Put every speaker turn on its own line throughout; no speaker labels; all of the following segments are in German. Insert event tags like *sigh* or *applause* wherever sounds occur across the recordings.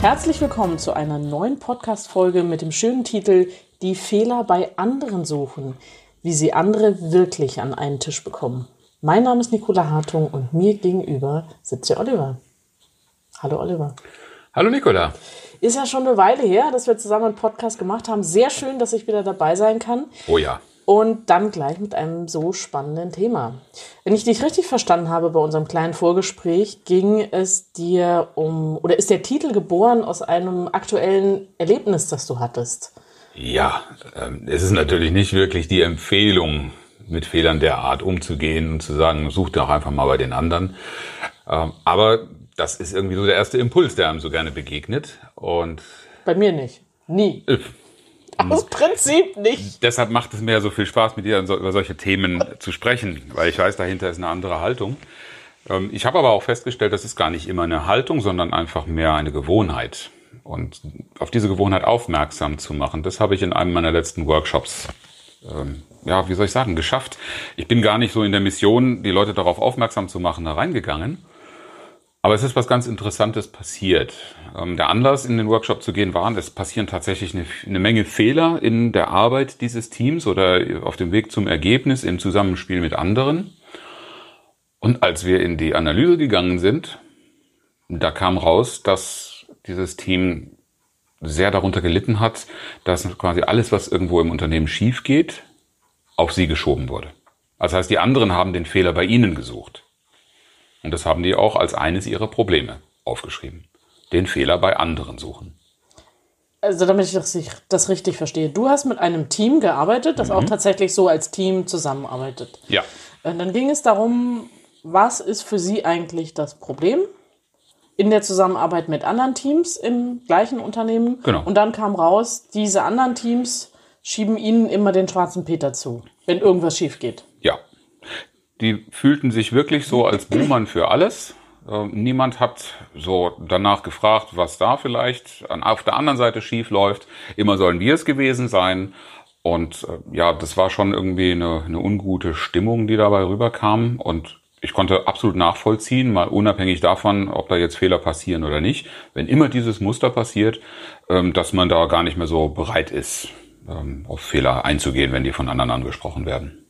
Herzlich willkommen zu einer neuen Podcast-Folge mit dem schönen Titel Die Fehler bei anderen suchen, wie sie andere wirklich an einen Tisch bekommen. Mein Name ist Nicola Hartung und mir gegenüber sitzt der Oliver. Hallo Oliver.
Hallo Nicola.
Ist ja schon eine Weile her, dass wir zusammen einen Podcast gemacht haben. Sehr schön, dass ich wieder dabei sein kann.
Oh ja.
Und dann gleich mit einem so spannenden Thema. Wenn ich dich richtig verstanden habe bei unserem kleinen Vorgespräch, ging es dir um, oder ist der Titel geboren aus einem aktuellen Erlebnis, das du hattest?
Ja, ähm, es ist natürlich nicht wirklich die Empfehlung, mit Fehlern der Art umzugehen und zu sagen, such doch einfach mal bei den anderen. Ähm, aber das ist irgendwie so der erste Impuls, der einem so gerne begegnet. Und
bei mir nicht. Nie. Aus Prinzip nicht.
Deshalb macht es mir ja so viel Spaß, mit dir über solche Themen zu sprechen, weil ich weiß, dahinter ist eine andere Haltung. Ähm, ich habe aber auch festgestellt, das ist gar nicht immer eine Haltung, sondern einfach mehr eine Gewohnheit. Und auf diese Gewohnheit aufmerksam zu machen, das habe ich in einem meiner letzten Workshops, ähm, ja, wie soll ich sagen, geschafft. Ich bin gar nicht so in der Mission, die Leute darauf aufmerksam zu machen, da reingegangen, aber es ist was ganz Interessantes passiert. Ähm, der Anlass, in den Workshop zu gehen, war, es passieren tatsächlich eine, eine, Menge Fehler in der Arbeit dieses Teams oder auf dem Weg zum Ergebnis im Zusammenspiel mit anderen. Und als wir in die Analyse gegangen sind, da kam raus, dass dieses Team sehr darunter gelitten hat, dass quasi alles, was irgendwo im Unternehmen schief geht, auf sie geschoben wurde. Das heißt, die anderen haben den Fehler bei ihnen gesucht. Und das haben die auch als eines ihrer Probleme aufgeschrieben. Den Fehler bei anderen suchen.
Also damit ich das, richtig verstehe. Du hast mit einem Team gearbeitet, das mhm. auch tatsächlich so als Team zusammenarbeitet.
Ja.
Und äh, dann ging es darum, was ist für Sie eigentlich das Problem in der Zusammenarbeit mit anderen Teams im gleichen Unternehmen?
Genau.
Und dann kam raus, diese anderen Teams schieben Ihnen immer den schwarzen Peter zu, wenn irgendwas schief geht.
Die fühlten sich wirklich so als Buhmann für alles. Äh, niemand hat so danach gefragt, was da vielleicht auf der anderen Seite schief läuft. Immer sollen wir es gewesen sein. Und äh, ja, das war schon irgendwie eine, eine ungute Stimmung, die dabei rüberkam. Und ich konnte absolut nachvollziehen, mal unabhängig davon, ob da jetzt Fehler passieren oder nicht. Wenn immer dieses Muster passiert, ähm, dass man da gar nicht mehr so bereit ist, ähm, auf Fehler einzugehen, wenn die von anderen angesprochen werden.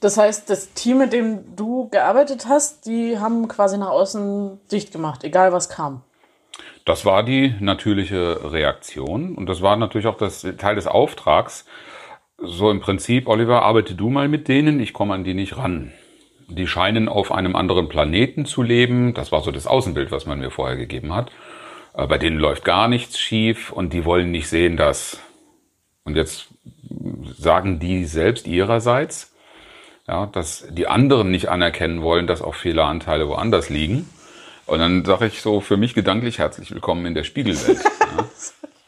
Das heißt, das Team, mit dem du gearbeitet hast, die haben quasi nach außen dicht gemacht, egal was kam.
Das war die natürliche Reaktion und das war natürlich auch das Teil des Auftrags. So im Prinzip, Oliver, arbeite du mal mit denen, ich komme an die nicht ran. Die scheinen auf einem anderen Planeten zu leben. Das war so das Außenbild, was man mir vorher gegeben hat. Äh, bei denen läuft gar nichts schief und die wollen nicht sehen, dass. Und jetzt sagen die selbst ihrerseits, ja, dass die anderen nicht anerkennen wollen, dass auch Fehleranteile woanders liegen. Und dann sage ich so für mich gedanklich herzlich willkommen in der Spiegelwelt.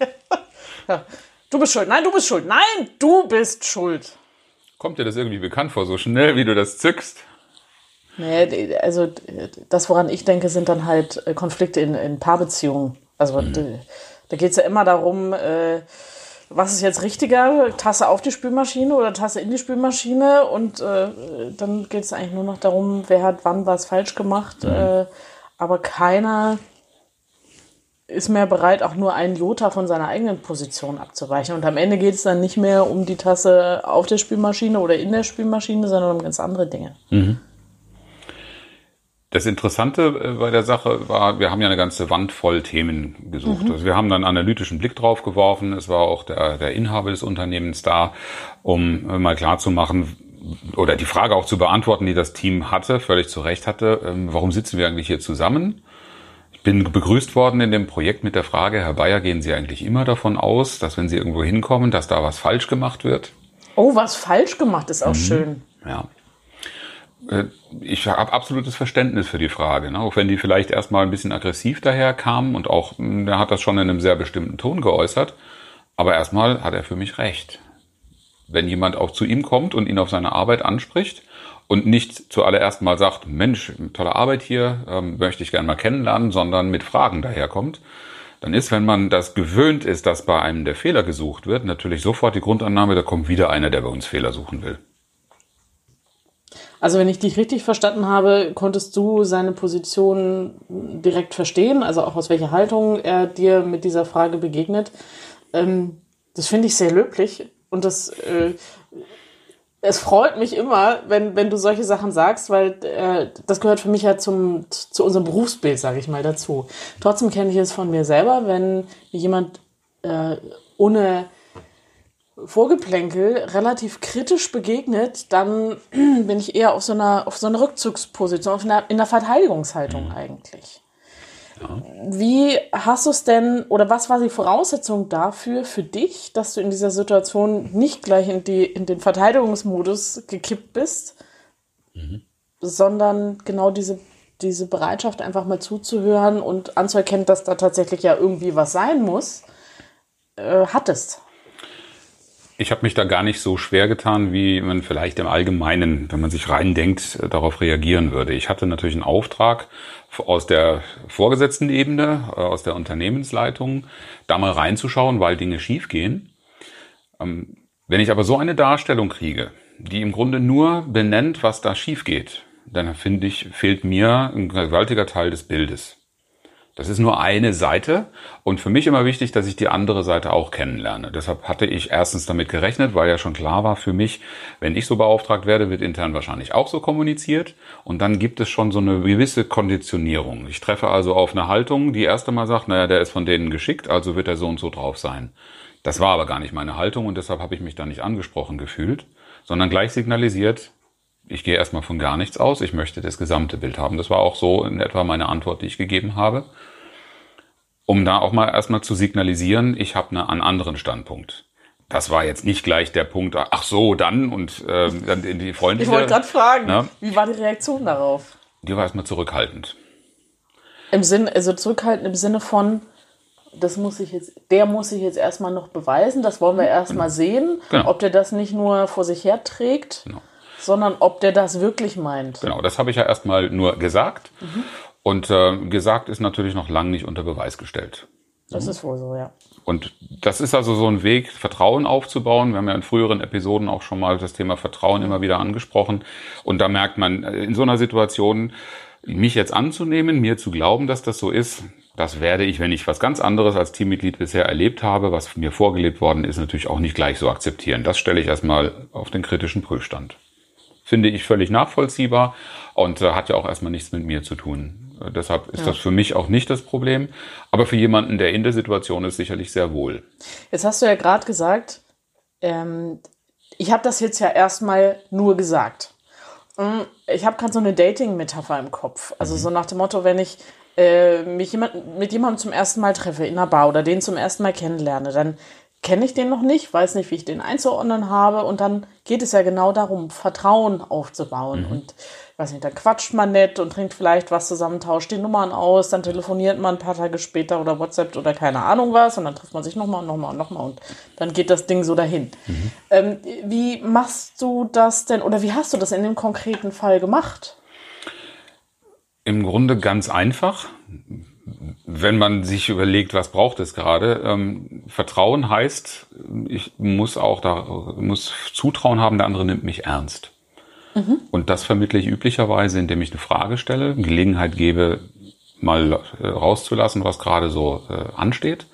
*laughs*
ja. Du bist schuld. Nein, du bist schuld. Nein, du bist schuld.
Kommt dir das irgendwie bekannt vor, so schnell wie du das zückst?
Nee, also das, woran ich denke, sind dann halt äh, Konflikte in, in Paarbeziehungen. Also mhm. da, da geht es ja immer darum, äh, was ist jetzt richtiger, Tasse auf die Spülmaschine oder Tasse in die Spülmaschine und äh, dann geht es eigentlich nur noch darum, wer hat wann was falsch gemacht, mhm. äh, aber keiner ist mehr bereit, auch nur einen Jota von seiner eigenen Position abzuweichen. Und am Ende geht es dann nicht mehr um die Tasse auf der Spülmaschine oder in der Spülmaschine, sondern um ganz andere Dinge. Mhm.
Das Interessante äh, bei der Sache war, wir haben ja eine ganze Wand voll Themen gesucht. Mhm. Also wir haben dann einen analytischen Blick drauf geworfen. Es war auch der, der Inhaber des Unternehmens da, um äh, mal klar zu machen oder die Frage auch zu beantworten, die das Team hatte, völlig zu Recht hatte. Ähm, warum sitzen wir eigentlich hier zusammen? Ich bin begrüßt worden in dem Projekt mit der Frage, Herr Bayer, gehen Sie eigentlich immer davon aus, dass wenn Sie irgendwo hinkommen, dass da was falsch gemacht wird?
Oh, was falsch gemacht ist auch mhm. schön.
Ja. Äh, ich habe absolutes Verständnis für die Frage, ne? auch wenn die vielleicht erstmal ein bisschen aggressiv daherkam und auch, hm, der hat das schon in einem sehr bestimmten Ton geäußert. Aber erstmal hat er für mich recht. Wenn jemand auch zu ihm kommt und ihn auf seine Arbeit anspricht und nicht zuallererst mal sagt, Mensch, tolle Arbeit hier, ähm, möchte ich gerne mal kennenlernen, sondern mit Fragen daherkommt, dann ist, wenn man das gewöhnt ist, dass bei einem der Fehler gesucht wird, natürlich sofort die Grundannahme, da kommt wieder einer, der bei uns Fehler suchen will.
Also wenn ich dich richtig verstanden habe, konntest du seine Position direkt verstehen, also auch aus welcher Haltung er dir mit dieser Frage begegnet. Ähm, das finde ich sehr löblich und das äh, es freut mich immer, wenn, wenn du solche Sachen sagst, weil äh, das gehört für mich ja zum, zu unserem Berufsbild, sage ich mal, dazu. Trotzdem kenne ich es von mir selber, wenn jemand äh, ohne Vorgeplänkel relativ kritisch begegnet, dann *clears throat* bin ich eher auf so einer, auf so einer Rückzugsposition, auf einer, in der Verteidigungshaltung mhm. eigentlich. Ja. Wie hast du es denn, oder was war die Voraussetzung dafür, für dich, dass du in dieser Situation nicht gleich in, die, in den Verteidigungsmodus gekippt bist, mhm. sondern genau diese, diese Bereitschaft, einfach mal zuzuhören und anzuerkennen, dass da tatsächlich ja irgendwie was sein muss, äh, hattest?
Ich habe mich da gar nicht so schwer getan, wie man vielleicht im Allgemeinen, wenn man sich reindenkt, darauf reagieren würde. Ich hatte natürlich einen Auftrag aus der vorgesetzten Ebene, äh, aus der Unternehmensleitung, da mal reinzuschauen, weil Dinge schiefgehen. Ähm, wenn ich aber so eine Darstellung kriege, die im Grunde nur benennt, was da schief geht, dann finde ich, fehlt mir ein gewaltiger Teil des Bildes. Das ist nur eine Seite und für mich immer wichtig, dass ich die andere Seite auch kennenlerne. Deshalb hatte ich erstens damit gerechnet, weil ja schon klar war für mich, wenn ich so beauftragt werde, wird intern wahrscheinlich auch so kommuniziert und dann gibt es schon so eine gewisse Konditionierung. Ich treffe also auf eine Haltung, die erst einmal sagt, naja, der ist von denen geschickt, also wird er so und so drauf sein. Das war aber gar nicht meine Haltung und deshalb habe ich mich da nicht angesprochen gefühlt, sondern gleich signalisiert, ich gehe erstmal von gar nichts aus, ich möchte das gesamte Bild haben. Das war auch so in etwa meine Antwort, die ich gegeben habe um da auch mal erstmal zu signalisieren, ich habe eine, einen anderen Standpunkt. Das war jetzt nicht gleich der Punkt, ach so, dann und äh, dann in die freundliche.
Ich wollte gerade fragen, ne? wie war die Reaktion darauf?
Die war erstmal zurückhaltend.
Im Sinne, also zurückhaltend im Sinne von, das muss ich jetzt, der muss sich jetzt erstmal noch beweisen, das wollen wir erstmal genau. sehen, genau. ob der das nicht nur vor sich her trägt, genau. Sondern ob der das wirklich meint.
Genau, das habe ich ja erstmal nur gesagt. Mhm. Und äh, gesagt ist natürlich noch lange nicht unter Beweis gestellt.
Das ist wohl so, ja.
Und das ist also so ein Weg, Vertrauen aufzubauen. Wir haben ja in früheren Episoden auch schon mal das Thema Vertrauen immer wieder angesprochen. Und da merkt man äh, in so einer Situation, mich jetzt anzunehmen, mir zu glauben, dass das so ist, das werde ich, wenn ich was ganz anderes als Teammitglied bisher erlebt habe, was mir vorgelebt worden ist, natürlich auch nicht gleich so akzeptieren. Das stelle ich erstmal auf den kritischen Prüfstand. Finde ich völlig nachvollziehbar und äh, hat ja auch erstmal nichts mit mir zu tun. Deshalb ist ja. das für mich auch nicht das Problem. Aber für jemanden, der in der Situation ist, sicherlich sehr wohl.
Jetzt hast du ja gerade gesagt, ähm, ich habe das jetzt ja erstmal nur gesagt. Mm, ich habe gerade so eine Dating-Metapher im Kopf. Also mhm. so nach dem Motto, wenn ich äh, mich jemand, mit jemandem zum ersten Mal treffe in einer Bar oder den zum ersten Mal kennenlerne, dann kenne ich den noch nicht, weiß nicht, wie ich den einzuordnen habe. Und dann geht es ja genau darum, Vertrauen aufzubauen. Mhm. Und weiß nicht, da quatscht man nett und trinkt vielleicht was zusammen, tauscht die Nummern aus, dann telefoniert man ein paar Tage später oder WhatsApp oder keine Ahnung was und dann trifft man sich nochmal und nochmal und nochmal und dann geht das Ding so dahin. Mhm. Ähm, wie machst du das denn oder wie hast du das in dem konkreten Fall gemacht?
Im Grunde ganz einfach. Wenn man sich überlegt, was braucht es gerade, ähm, Vertrauen heißt, ich muss auch da, muss Zutrauen haben, der andere nimmt mich ernst. Mhm. Und das vermittle ich üblicherweise, indem ich eine Frage stelle, Gelegenheit gebe, mal äh, rauszulassen, was gerade so äh, ansteht.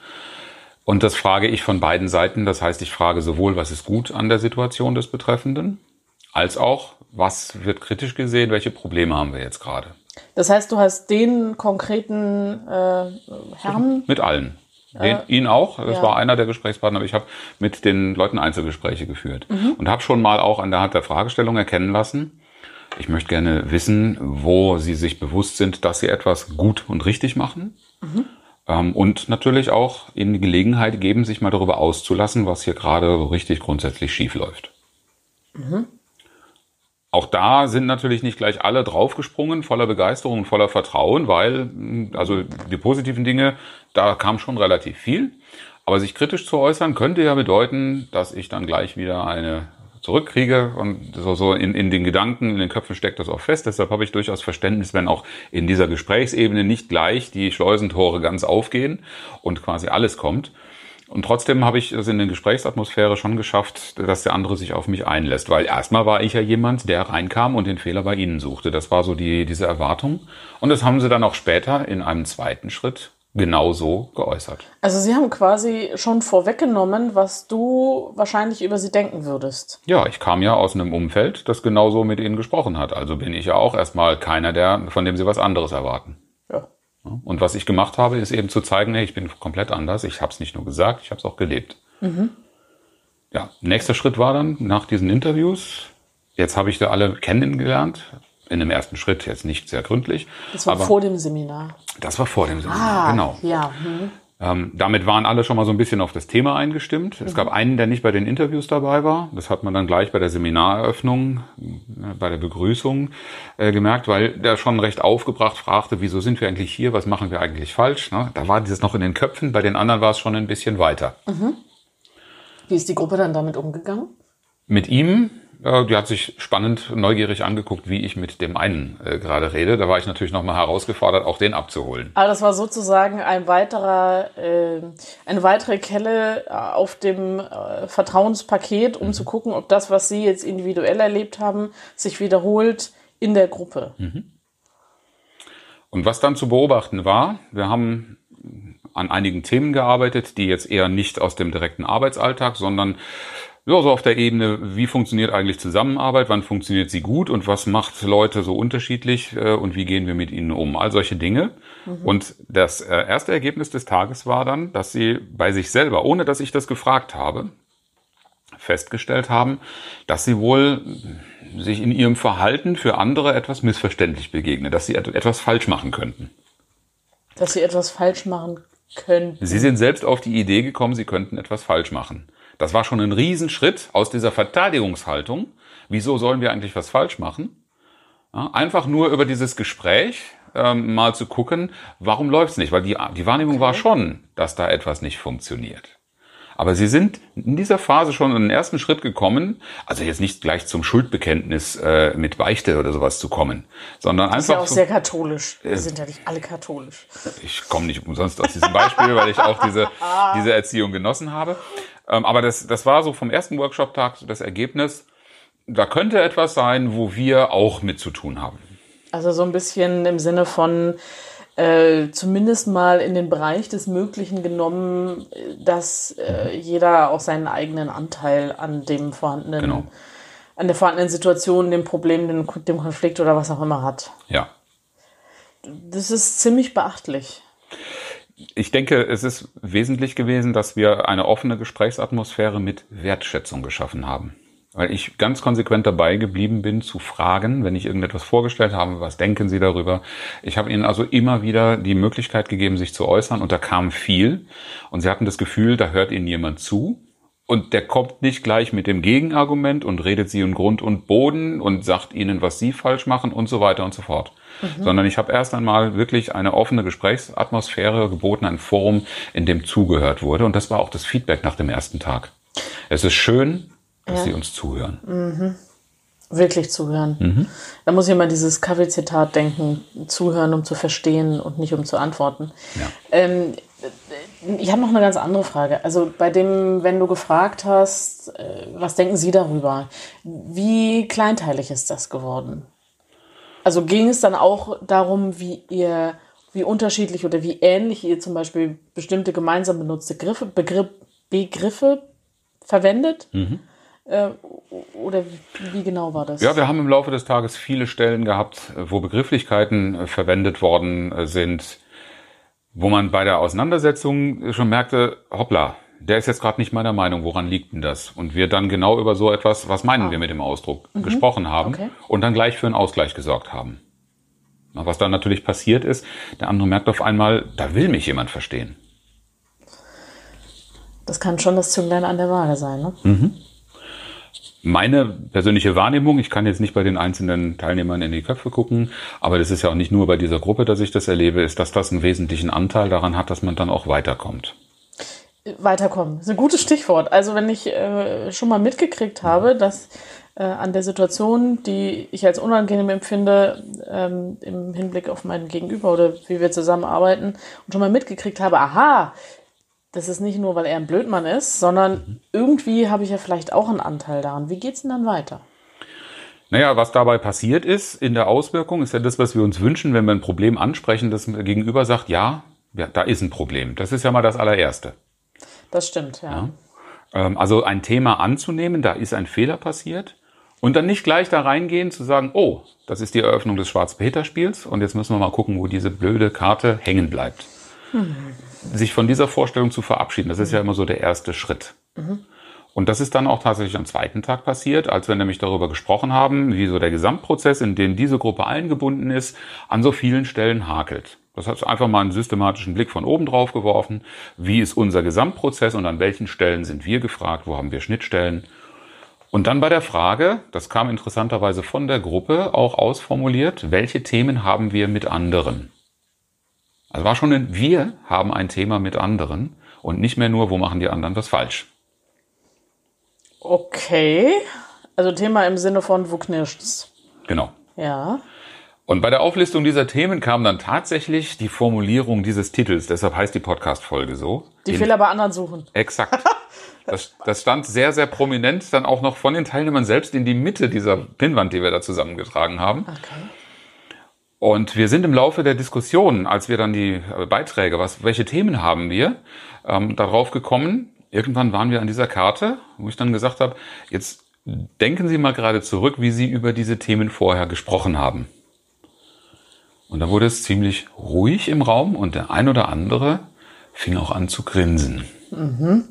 Und das frage ich von beiden Seiten. Das heißt, ich frage sowohl, was ist gut an der Situation des Betreffenden, als auch, was wird kritisch gesehen, welche Probleme haben wir jetzt gerade.
Das heißt, du hast den konkreten äh, Herrn.
Mit allen. Den, äh, ihn auch. Das ja. war einer der Gesprächspartner. Aber ich habe mit den Leuten Einzelgespräche geführt mhm. und habe schon mal auch an der Hand der Fragestellung erkennen lassen. Ich möchte gerne wissen, wo Sie sich bewusst sind, dass Sie etwas gut und richtig machen. Mhm. Ähm, und natürlich auch Ihnen die Gelegenheit geben, sich mal darüber auszulassen, was hier gerade so richtig grundsätzlich schief läuft. Mhm. Auch da sind natürlich nicht gleich alle draufgesprungen, voller Begeisterung und voller Vertrauen, weil, also die positiven Dinge, da kam schon relativ viel. Aber sich kritisch zu äußern könnte ja bedeuten, dass ich dann gleich wieder eine zurückkriege und so, so in, in den Gedanken, in den Köpfen steckt das auch fest. Deshalb habe ich durchaus Verständnis, wenn auch in dieser Gesprächsebene nicht gleich die Schleusentore ganz aufgehen und quasi alles kommt. Und trotzdem habe ich es in der Gesprächsatmosphäre schon geschafft, dass der andere sich auf mich einlässt. Weil erstmal war ich ja jemand, der reinkam und den Fehler bei ihnen suchte. Das war so die, diese Erwartung. Und das haben sie dann auch später in einem zweiten Schritt genauso geäußert.
Also Sie haben quasi schon vorweggenommen, was du wahrscheinlich über sie denken würdest.
Ja, ich kam ja aus einem Umfeld, das genauso mit ihnen gesprochen hat. Also bin ich ja auch erstmal keiner, der, von dem sie was anderes erwarten. Und was ich gemacht habe, ist eben zu zeigen, hey, ich bin komplett anders. Ich habe es nicht nur gesagt, ich habe es auch gelebt.
Mhm.
Ja, nächster Schritt war dann nach diesen Interviews. Jetzt habe ich da alle kennengelernt. In dem ersten Schritt jetzt nicht sehr gründlich.
Das war vor dem Seminar.
das war vor dem Seminar,
Ah,
genau.
Ja. Hm.
Ähm, damit waren alle schon mal so ein bisschen auf das Thema eingestimmt. Es gab einen, der nicht bei den Interviews dabei war. Das hat man dann gleich bei der Seminareröffnung, äh, bei der Begrüßung äh, gemerkt, weil der schon recht aufgebracht fragte, wieso sind wir eigentlich hier, was machen wir eigentlich falsch? Ne? Da war dieses noch in den Köpfen, bei den anderen war es schon ein bisschen weiter.
Wie ist die Gruppe dann damit umgegangen?
Mit ihm, die hat sich spannend, neugierig angeguckt, wie ich mit dem einen äh, gerade rede. Da war ich natürlich nochmal herausgefordert, auch den abzuholen.
Aber das war sozusagen ein weiterer, äh, eine weitere Kelle äh, auf dem äh, Vertrauenspaket, um zu gucken, ob das, was Sie jetzt individuell erlebt haben, sich wiederholt in der Gruppe.
Und was dann zu beobachten war, wir haben an einigen Themen gearbeitet, die jetzt eher nicht aus dem direkten Arbeitsalltag, sondern ja, so auf der Ebene, wie funktioniert eigentlich Zusammenarbeit, wann funktioniert sie gut und was macht Leute so unterschiedlich äh, und wie gehen wir mit ihnen um. All solche Dinge. Und das äh, erste Ergebnis des Tages war dann, dass sie bei sich selber, ohne dass ich das gefragt habe, festgestellt haben, dass sie wohl sich in ihrem Verhalten für andere etwas missverständlich begegnen, dass sie et- etwas falsch machen könnten.
Dass Sie etwas falsch machen können.
Sie sind selbst auf die Idee gekommen, sie könnten etwas falsch machen. Das war schon ein Riesenschritt aus dieser Verteidigungshaltung. Wieso sollen wir eigentlich was falsch machen? Ja, einfach nur über dieses Gespräch ähm, mal zu gucken, warum läuft's nicht? Weil die, die Wahrnehmung war schon, dass da etwas nicht funktioniert. Aber sie sind in dieser Phase schon in den ersten Schritt gekommen, also jetzt nicht gleich zum Schuldbekenntnis äh, mit Beichte oder sowas zu kommen, sondern
Das ist ja
einfach
auch
so-
sehr katholisch. Wir sind ja nicht alle katholisch.
ich komme nicht umsonst aus diesem Beispiel, weil ich auch diese, *laughs* diese Erziehung genossen habe. Ähm, aber das, das war so vom ersten Workshop-Tag so das Ergebnis. Da könnte etwas sein, wo wir auch mit zu tun haben.
Also so ein bisschen im Sinne von äh, zumindest mal in den Bereich des Möglichen genommen, dass äh, jeder auch seinen eigenen Anteil an dem vorhandenen,
Genau.
an der vorhandenen Situation, dem Problem, dem, dem Konflikt oder was auch immer hat.
Ja.
Das ist ziemlich beachtlich.
Ich denke, es ist wesentlich gewesen, dass wir eine offene Gesprächsatmosphäre mit Wertschätzung geschaffen haben. Weil ich ganz konsequent dabei geblieben bin, zu fragen, wenn ich irgendetwas vorgestellt habe, was denken Sie darüber? Ich habe Ihnen also immer wieder die Möglichkeit gegeben, sich zu äußern und da kam viel. Und Sie hatten das Gefühl, da hört Ihnen jemand zu. Und der kommt nicht gleich mit dem Gegenargument und redet sie in Grund und Boden und sagt ihnen, was sie falsch machen und so weiter und so fort. Sondern ich habe erst einmal wirklich eine offene Gesprächsatmosphäre geboten, ein Forum, in dem zugehört wurde. Und das war auch das Feedback nach dem ersten Tag. Es ist schön, dass
Ja.
Sie uns zuhören.
Wirklich zuhören. Da muss ich immer dieses Kaffeezitat denken, zuhören, um zu verstehen und nicht um zu antworten.
Ja.
Ähm, ich habe noch eine ganz andere Frage. Also bei dem, wenn du gefragt hast, äh, was denken Sie darüber? Wie kleinteilig ist das geworden? Also ging es dann auch darum, wie ihr, wie unterschiedlich oder wie ähnlich ihr zum Beispiel bestimmte gemeinsam benutzte Griffe, Begriff, Begriffe verwendet? Äh, oder wie, genau war das?
Ja, wir haben im Laufe des Tages viele Stellen gehabt, wo Begrifflichkeiten äh, verwendet worden sind, wo man bei der Auseinandersetzung schon merkte, hoppla, der ist jetzt gerade nicht meiner Meinung, woran liegt denn das? Und wir dann genau über so etwas, was meinen wir mit dem Ausdruck, gesprochen haben
Okay.
und dann gleich für einen Ausgleich gesorgt haben. Was dann natürlich passiert ist, der andere merkt auf einmal, da will mich jemand verstehen.
Das kann schon das Zünglein an der Waage sein, ne?
Meine persönliche Wahrnehmung, ich kann jetzt nicht bei den einzelnen Teilnehmern in die Köpfe gucken, aber das ist ja auch nicht nur bei dieser Gruppe, dass ich das erlebe, ist, dass das einen wesentlichen Anteil daran hat, dass man dann auch weiterkommt.
weiterkommen. Das ist ein gutes Stichwort. Also wenn ich äh, schon mal mitgekriegt habe, dass äh, an der Situation, die ich als unangenehm empfinde, ähm, im Hinblick auf meinen Gegenüber oder wie wir zusammenarbeiten, und schon mal mitgekriegt habe, aha, das ist nicht nur, weil er ein Blödmann ist, sondern mhm. irgendwie habe ich ja vielleicht auch einen Anteil daran. Wie geht's denn dann weiter?
Naja, was dabei passiert ist in der Auswirkung, ist ja das, was wir uns wünschen, wenn wir ein Problem ansprechen, das Gegenüber sagt, ja, ja da ist ein Problem. Das ist ja mal das allererste.
Das stimmt, ja. ja.
Ähm, also ein Thema anzunehmen, da ist ein Fehler passiert und dann nicht gleich da reingehen zu sagen, oh, das ist die Eröffnung des Schwarz-Peter-Spiels und jetzt müssen wir mal gucken, wo diese blöde Karte hängen bleibt. Mhm. Sich von dieser Vorstellung zu verabschieden, das ist ja immer so der erste Schritt. Mhm. Und das ist dann auch tatsächlich am zweiten Tag passiert, als wir nämlich darüber gesprochen haben, wie so der Gesamtprozess, in den diese Gruppe eingebunden ist, an so vielen Stellen hakelt. Das hat einfach mal einen systematischen Blick von oben drauf geworfen. Wie ist unser Gesamtprozess und an welchen Stellen sind wir gefragt? Wo haben wir Schnittstellen? Und dann bei der Frage, das kam interessanterweise von der Gruppe auch ausformuliert, welche Themen haben wir mit anderen? Also war schon ein Wir haben ein Thema mit anderen und nicht mehr nur, wo machen die anderen was falsch.
Okay. Also Thema im Sinne von, wo knirscht's?
Genau.
Ja.
Und bei der Auflistung dieser Themen kam dann tatsächlich die Formulierung dieses Titels, deshalb heißt die Podcast-Folge so.
Die Fehler bei anderen suchen.
Exakt. *laughs* Das, das stand sehr, sehr prominent dann auch noch von den Teilnehmern selbst in die Mitte dieser Pinnwand, die wir da zusammengetragen haben. Okay. Und wir sind im Laufe der Diskussion, als wir dann die äh, Beiträge, was, welche Themen haben wir, ähm, darauf gekommen. Irgendwann waren wir an dieser Karte, wo ich dann gesagt habe, jetzt denken Sie mal gerade zurück, wie Sie über diese Themen vorher gesprochen haben. Und da wurde es ziemlich ruhig im Raum und der ein oder andere fing auch an zu grinsen.
Mhm.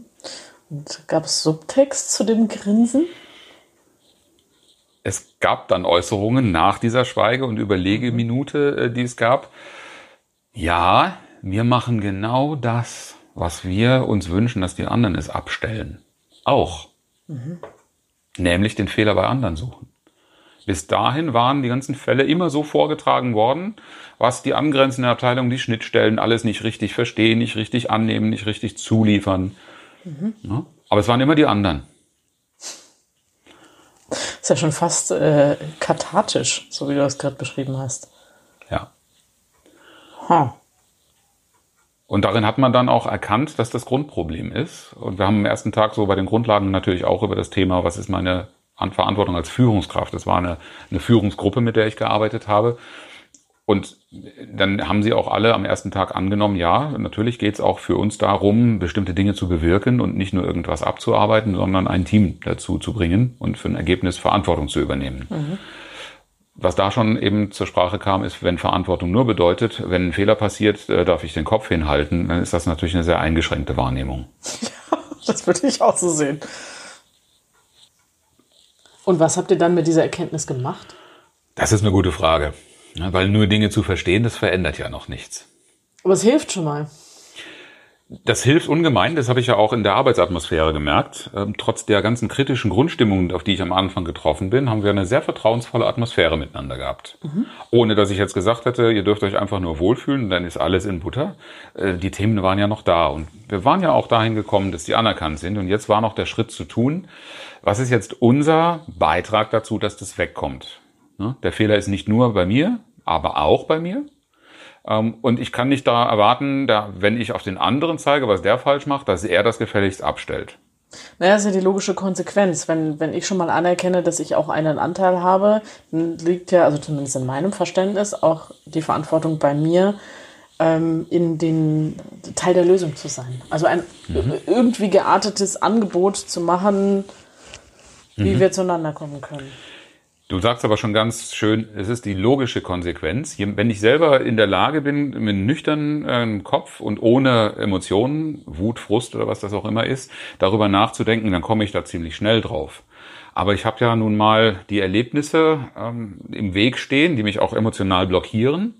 Und gab es Subtext zu dem Grinsen?
Es gab dann Äußerungen nach dieser Schweige- und Überlegeminute, äh, die es gab. Ja, wir machen genau das, was wir uns wünschen, dass die anderen es abstellen. Auch. Mhm. Nämlich den Fehler bei anderen suchen. Bis dahin waren die ganzen Fälle immer so vorgetragen worden, was die angrenzenden Abteilungen, die Schnittstellen, alles nicht richtig verstehen, nicht richtig annehmen, nicht richtig zuliefern. Mhm. Ja, aber es waren immer die anderen.
Ist ja schon fast äh, kathartisch, so wie du das gerade beschrieben hast.
Ja. Huh. Und darin hat man dann auch erkannt, dass das Grundproblem ist. Und wir haben am ersten Tag so bei den Grundlagen natürlich auch über das Thema, was ist meine an Verantwortung als Führungskraft. Das war eine, eine Führungsgruppe, mit der ich gearbeitet habe. Und dann haben sie auch alle am ersten Tag angenommen, ja, natürlich geht es auch für uns darum, bestimmte Dinge zu bewirken und nicht nur irgendwas abzuarbeiten, sondern ein Team dazu zu bringen und für ein Ergebnis Verantwortung zu übernehmen. Mhm. Was da schon eben zur Sprache kam, ist, wenn Verantwortung nur bedeutet, wenn ein Fehler passiert, äh, darf ich den Kopf hinhalten, dann ist das natürlich eine sehr eingeschränkte Wahrnehmung.
Ja, *laughs* das würde ich auch so sehen. Und was habt ihr dann mit dieser Erkenntnis gemacht?
Das ist eine gute Frage. Weil nur Dinge zu verstehen, das verändert ja noch nichts.
Aber es hilft schon mal.
Das hilft ungemein, das habe ich ja auch in der Arbeitsatmosphäre gemerkt. Ähm, trotz der ganzen kritischen Grundstimmung, auf die ich am Anfang getroffen bin, haben wir eine sehr vertrauensvolle Atmosphäre miteinander gehabt. Mhm. Ohne dass ich jetzt gesagt hätte, ihr dürft euch einfach nur wohlfühlen, dann ist alles in Butter. Äh, die Themen waren ja noch da und wir waren ja auch dahin gekommen, dass die anerkannt sind und jetzt war noch der Schritt zu tun, was ist jetzt unser Beitrag dazu, dass das wegkommt? Ne? Der Fehler ist nicht nur bei mir, aber auch bei mir. Ähm, und ich kann nicht da erwarten, da, wenn ich auf den anderen zeige, was der falsch macht, dass er das gefälligst abstellt.
Naja, das ist ja die logische Konsequenz. Wenn, wenn ich schon mal anerkenne, dass ich auch einen Anteil habe, dann liegt ja, also zumindest in meinem Verständnis, auch die Verantwortung bei mir, ähm, in den Teil der Lösung zu sein. Also ein mhm. irgendwie geartetes Angebot zu machen, wie mhm. wir zueinander kommen können.
Du sagst aber schon ganz schön, es ist die logische Konsequenz. Wenn ich selber in der Lage bin, mit nüchternen äh, Kopf und ohne Emotionen, Wut, Frust oder was das auch immer ist, darüber nachzudenken, dann komme ich da ziemlich schnell drauf. Aber ich habe ja nun mal die Erlebnisse ähm, im Weg stehen, die mich auch emotional blockieren.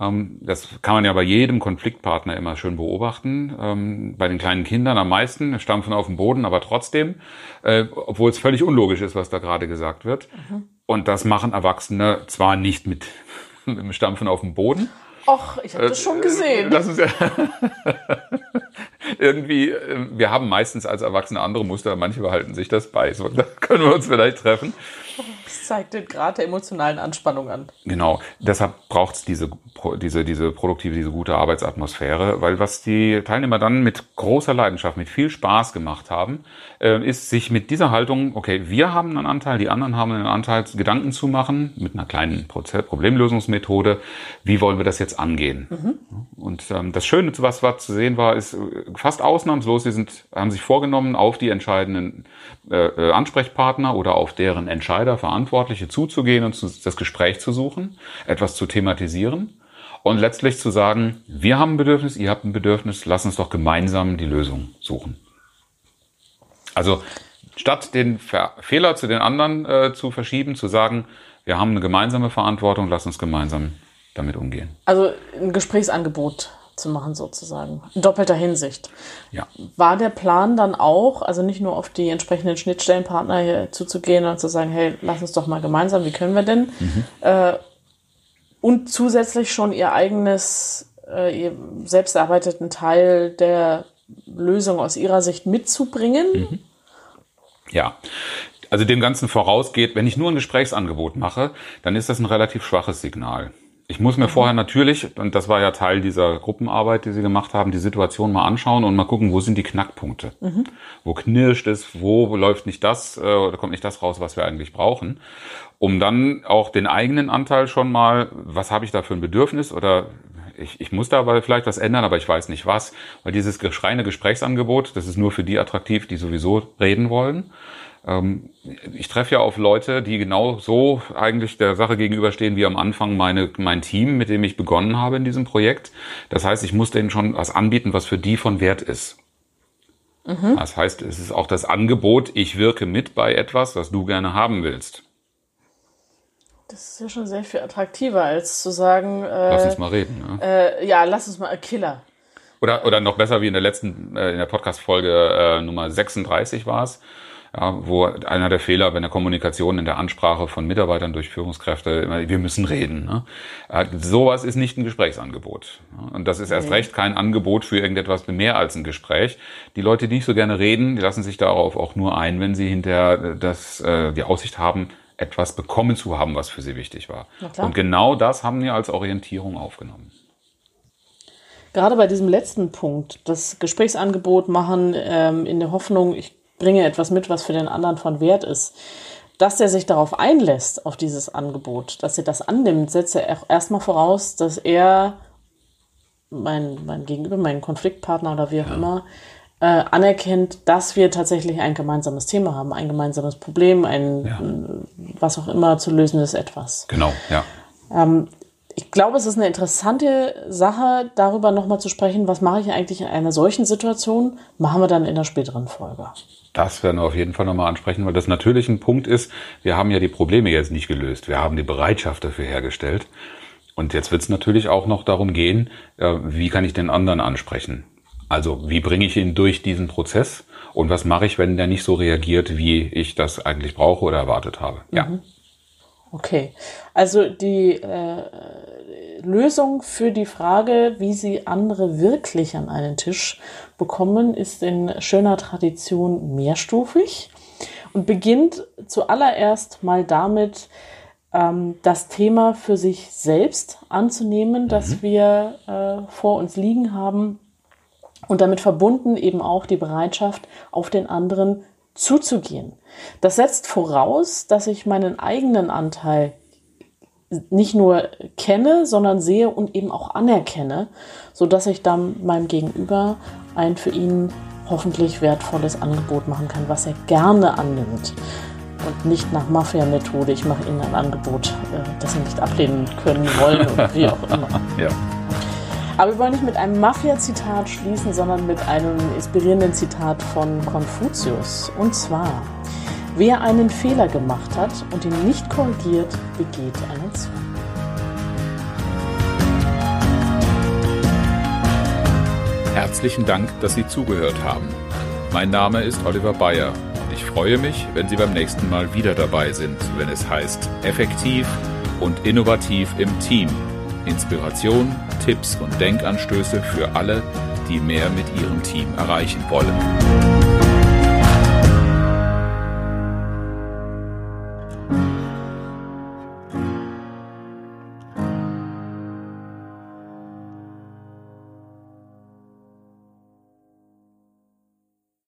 Ähm, das kann man ja bei jedem Konfliktpartner immer schön beobachten. Ähm, bei den kleinen Kindern am meisten, stampfen auf dem Boden, aber trotzdem, äh, obwohl es völlig unlogisch ist, was da gerade gesagt wird. Mhm. Und das machen Erwachsene zwar nicht mit, *laughs* mit dem Stampfen auf dem Boden.
Och, ich habe das schon gesehen.
Das ist ja *laughs* irgendwie, äh, wir haben meistens als Erwachsene andere Muster, manche behalten sich das bei. So, da können wir uns vielleicht treffen.
Das zeigt den Grad der emotionalen Anspannung an.
Genau, deshalb braucht es diese, diese, diese produktive, diese gute Arbeitsatmosphäre, weil was die Teilnehmer dann mit großer Leidenschaft, mit viel Spaß gemacht haben, äh, ist sich mit dieser Haltung, okay, wir haben einen Anteil, die anderen haben einen Anteil, Gedanken zu machen, mit einer kleinen Prozess Problemlösungsmethode, wie wollen wir das jetzt angehen? Mhm. Und ähm, das Schöne, was, was zu sehen war, ist fast ausnahmslos, sie sind, haben sich vorgenommen, auf die entscheidenden äh, äh Ansprechpartner oder auf deren Entscheider, Verantwortliche zuzugehen und das Gespräch zu suchen, etwas zu thematisieren und letztlich zu sagen, wir haben ein Bedürfnis, ihr habt ein Bedürfnis, lass uns doch gemeinsam die Lösung suchen. Also statt den Ver Fehler zu den anderen äh, zu verschieben, zu sagen, wir haben eine gemeinsame Verantwortung, lass uns gemeinsam damit umgehen.
Also ein Gesprächsangebot zu machen sozusagen, in doppelter Hinsicht.
Ja.
War der Plan dann auch, also nicht nur auf die entsprechenden Schnittstellenpartner hier zuzugehen und zu sagen, hey, lass uns doch mal gemeinsam, wie können wir denn? Mhm. Äh, und zusätzlich schon ihr eigenes, äh, ihr selbst erarbeiteten Teil der Lösung aus ihrer Sicht mitzubringen. Mhm.
Ja. Also dem Ganzen vorausgeht, wenn ich nur ein Gesprächsangebot mache, dann ist das ein relativ schwaches Signal. Ich muss mir mhm. vorher natürlich, und das war ja Teil dieser Gruppenarbeit, die Sie gemacht haben, die Situation mal anschauen und mal gucken, wo sind die Knackpunkte? Mhm. Wo knirscht es? Wo läuft nicht das äh, oder kommt nicht das raus, was wir eigentlich brauchen? Um dann auch den eigenen Anteil schon mal, was habe ich da für ein Bedürfnis oder ich, ich muss da aber vielleicht was ändern, aber ich weiß nicht was. Weil dieses reine Gesprächsangebot, das ist nur für die attraktiv, die sowieso reden wollen. Ähm, ich treffe ja auf Leute, die genau so eigentlich der Sache gegenüberstehen wie am Anfang meine, mein Team, mit dem ich begonnen habe in diesem Projekt. Das heißt, ich muss denen schon was anbieten, was für die von Wert ist. Mhm. Das heißt, es ist auch das Angebot, ich wirke mit bei etwas, was du gerne haben willst.
Das ist ja schon sehr viel attraktiver, als zu sagen.
Äh, lass uns mal reden.
Ne? Äh, ja, lass uns mal, äh, Killer.
Oder, oder noch besser wie in der letzten, äh, in der Podcast-Folge äh, Nummer 36 war es, ja, wo einer der Fehler bei der Kommunikation in der Ansprache von Mitarbeitern durch Führungskräfte immer, wir müssen reden. Ne? Äh, sowas ist nicht ein Gesprächsangebot. Und das ist erst recht kein Angebot für irgendetwas mehr als ein Gespräch. Die Leute, die nicht so gerne reden, die lassen sich darauf auch nur ein, wenn sie hinterher das, äh, die Aussicht haben, etwas bekommen zu haben, was für sie wichtig war. Und genau das haben wir als Orientierung aufgenommen.
Gerade bei diesem letzten Punkt, das Gesprächsangebot machen ähm, in der Hoffnung, ich bringe etwas mit, was für den anderen von Wert ist. Dass der sich darauf einlässt, auf dieses Angebot, dass er das annimmt, setzt er erstmal voraus, dass er mein, mein Gegenüber, mein Konfliktpartner oder wie auch ja. immer, äh, anerkennt, dass wir tatsächlich ein gemeinsames Thema haben, ein gemeinsames Problem, ein ja. was auch immer zu lösendes etwas.
Genau, ja.
Ähm, ich glaube, es ist eine interessante Sache, darüber nochmal zu sprechen, was mache ich eigentlich in einer solchen Situation, machen wir dann in der späteren Folge.
Das werden wir auf jeden Fall nochmal ansprechen, weil das natürlich ein Punkt ist, wir haben ja die Probleme jetzt nicht gelöst, wir haben die Bereitschaft dafür hergestellt. Und jetzt wird es natürlich auch noch darum gehen, äh, wie kann ich den anderen ansprechen? Also wie bringe ich ihn durch diesen Prozess und was mache ich, wenn der nicht so reagiert, wie ich das eigentlich brauche oder erwartet habe? Ja.
Okay, also die äh, Lösung für die Frage, wie Sie andere wirklich an einen Tisch bekommen, ist in schöner Tradition mehrstufig und beginnt zuallererst mal damit, ähm, das Thema für sich selbst anzunehmen, mhm. das wir äh, vor uns liegen haben und damit verbunden eben auch die Bereitschaft, auf den anderen zuzugehen. Das setzt voraus, dass ich meinen eigenen Anteil nicht nur kenne, sondern sehe und eben auch anerkenne, so dass ich dann meinem Gegenüber ein für ihn hoffentlich wertvolles Angebot machen kann, was er gerne annimmt und nicht nach Mafia-Methode. Ich mache Ihnen ein Angebot, äh, das Sie nicht ablehnen können wollen oder wie auch immer. *laughs* ja. Aber wir wollen nicht mit einem Mafia-Zitat schließen, sondern mit einem inspirierenden Zitat von Konfuzius. Und zwar, wer einen Fehler gemacht hat und ihn nicht korrigiert, begeht einen Zwang.
Herzlichen Dank, dass Sie zugehört haben. Mein Name ist Oliver Bayer und ich freue mich, wenn Sie beim nächsten Mal wieder dabei sind, wenn es heißt effektiv und innovativ im Team Inspiration, Tipps und Denkanstöße für alle, die mehr mit ihrem Team erreichen wollen.